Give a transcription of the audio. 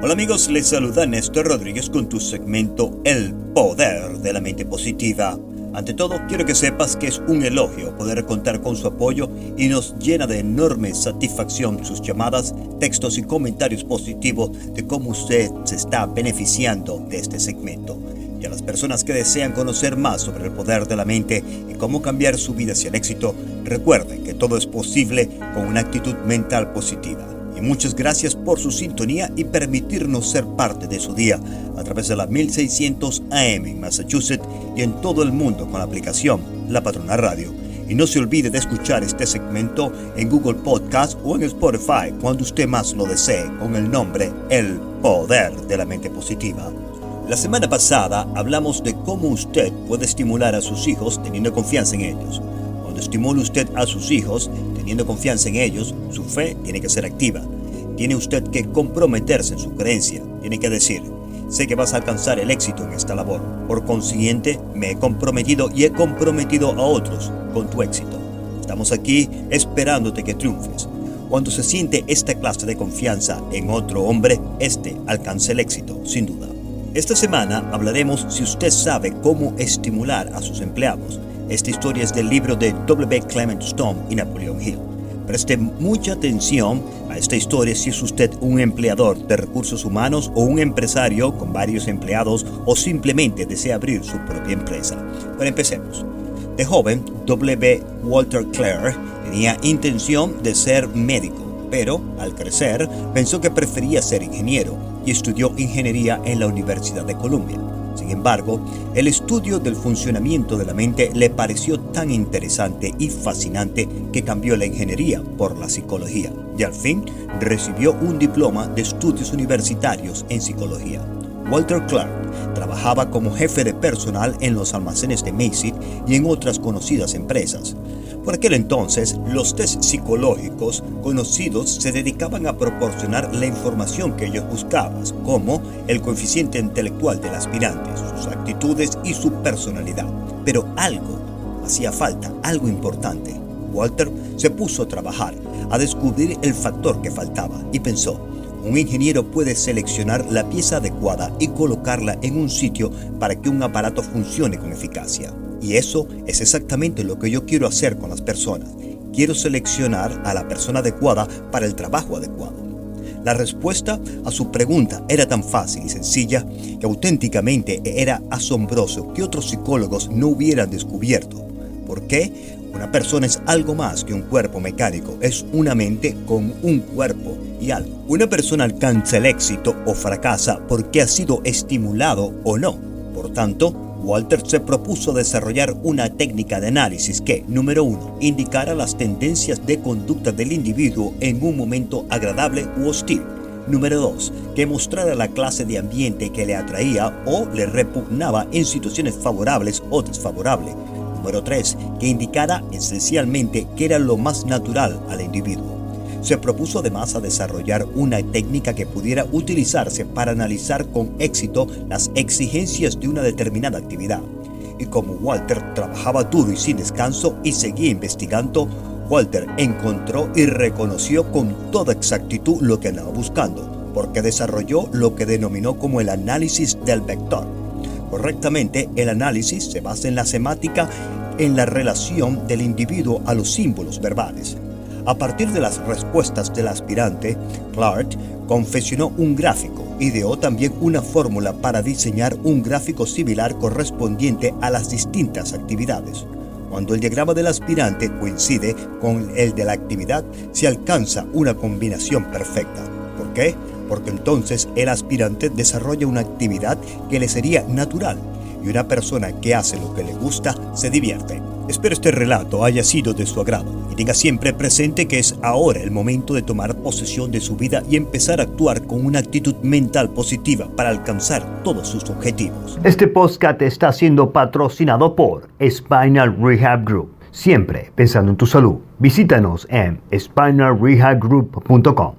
Hola amigos, les saluda Néstor Rodríguez con tu segmento El Poder de la Mente Positiva. Ante todo, quiero que sepas que es un elogio poder contar con su apoyo y nos llena de enorme satisfacción sus llamadas, textos y comentarios positivos de cómo usted se está beneficiando de este segmento. Y a las personas que desean conocer más sobre el poder de la mente y cómo cambiar su vida hacia el éxito, recuerden que todo es posible con una actitud mental positiva y muchas gracias por su sintonía y permitirnos ser parte de su día a través de la 1600 AM en Massachusetts y en todo el mundo con la aplicación La Patrona Radio. Y no se olvide de escuchar este segmento en Google Podcast o en Spotify cuando usted más lo desee con el nombre El Poder de la Mente Positiva. La semana pasada hablamos de cómo usted puede estimular a sus hijos teniendo confianza en ellos. Estimule usted a sus hijos, teniendo confianza en ellos, su fe tiene que ser activa. Tiene usted que comprometerse en su creencia. Tiene que decir, sé que vas a alcanzar el éxito en esta labor. Por consiguiente, me he comprometido y he comprometido a otros con tu éxito. Estamos aquí esperándote que triunfes. Cuando se siente esta clase de confianza en otro hombre, este alcanza el éxito, sin duda. Esta semana hablaremos si usted sabe cómo estimular a sus empleados esta historia es del libro de W. Clement Stone y Napoleon Hill. Preste mucha atención a esta historia si es usted un empleador de recursos humanos o un empresario con varios empleados o simplemente desea abrir su propia empresa. Pero empecemos. De joven, W. Walter Clare tenía intención de ser médico, pero al crecer pensó que prefería ser ingeniero y estudió ingeniería en la Universidad de Columbia. Sin embargo, el estudio del funcionamiento de la mente le pareció tan interesante y fascinante que cambió la ingeniería por la psicología y al fin recibió un diploma de estudios universitarios en psicología. Walter Clark trabajaba como jefe de personal en los almacenes de Macy's y en otras conocidas empresas. Por aquel entonces, los test psicológicos conocidos se dedicaban a proporcionar la información que ellos buscaban, como el coeficiente intelectual del aspirante, sus actitudes y su personalidad. Pero algo hacía falta, algo importante. Walter se puso a trabajar, a descubrir el factor que faltaba y pensó, un ingeniero puede seleccionar la pieza adecuada y colocarla en un sitio para que un aparato funcione con eficacia. Y eso es exactamente lo que yo quiero hacer con las personas. Quiero seleccionar a la persona adecuada para el trabajo adecuado. La respuesta a su pregunta era tan fácil y sencilla que auténticamente era asombroso que otros psicólogos no hubieran descubierto. ¿Por qué? Una persona es algo más que un cuerpo mecánico, es una mente con un cuerpo y algo. Una persona alcanza el éxito o fracasa porque ha sido estimulado o no. Por tanto, Walter se propuso desarrollar una técnica de análisis que, número uno, indicara las tendencias de conducta del individuo en un momento agradable u hostil. Número 2. Que mostrara la clase de ambiente que le atraía o le repugnaba en situaciones favorables o desfavorables. Número 3. Que indicara esencialmente qué era lo más natural al individuo. Se propuso además a desarrollar una técnica que pudiera utilizarse para analizar con éxito las exigencias de una determinada actividad. Y como Walter trabajaba duro y sin descanso y seguía investigando, Walter encontró y reconoció con toda exactitud lo que andaba buscando, porque desarrolló lo que denominó como el análisis del vector. Correctamente, el análisis se basa en la semática en la relación del individuo a los símbolos verbales. A partir de las respuestas del aspirante, Clark confeccionó un gráfico. Ideó también una fórmula para diseñar un gráfico similar correspondiente a las distintas actividades. Cuando el diagrama del aspirante coincide con el de la actividad, se alcanza una combinación perfecta. ¿Por qué? Porque entonces el aspirante desarrolla una actividad que le sería natural y una persona que hace lo que le gusta se divierte. Espero este relato haya sido de su agrado y tenga siempre presente que es ahora el momento de tomar posesión de su vida y empezar a actuar con una actitud mental positiva para alcanzar todos sus objetivos. Este podcast está siendo patrocinado por Spinal Rehab Group. Siempre pensando en tu salud. Visítanos en spinalrehabgroup.com.